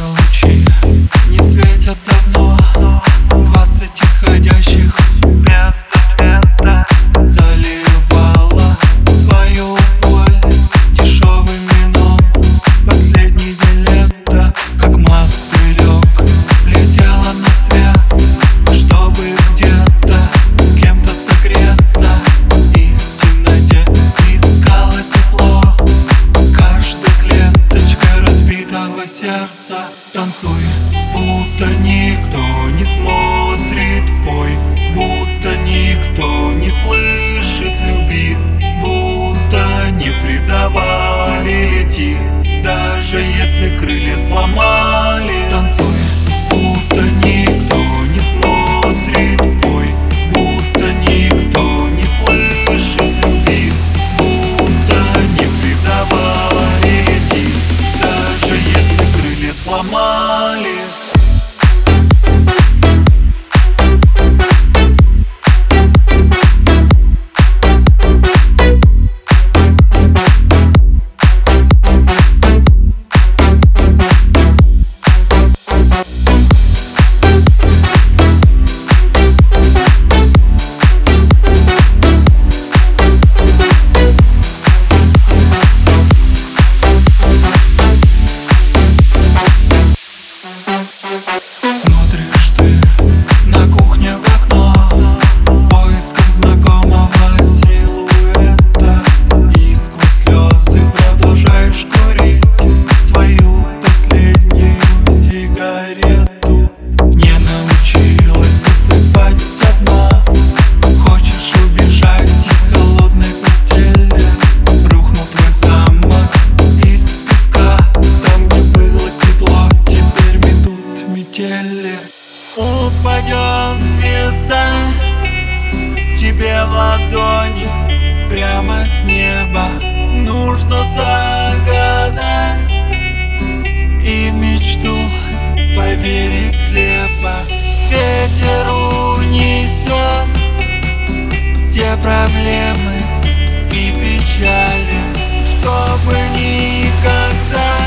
Солнечные лучи не светят давно. каждого сердца Танцуй, будто никто не смотрит. Пой, будто никто не слышит Люби, будто не предавали Лети, даже если крылья сломали. Bye. тебе в ладони Прямо с неба. Нужно загадать И мечту поверить слепо. Ветер унесет Все проблемы и печали Чтобы никогда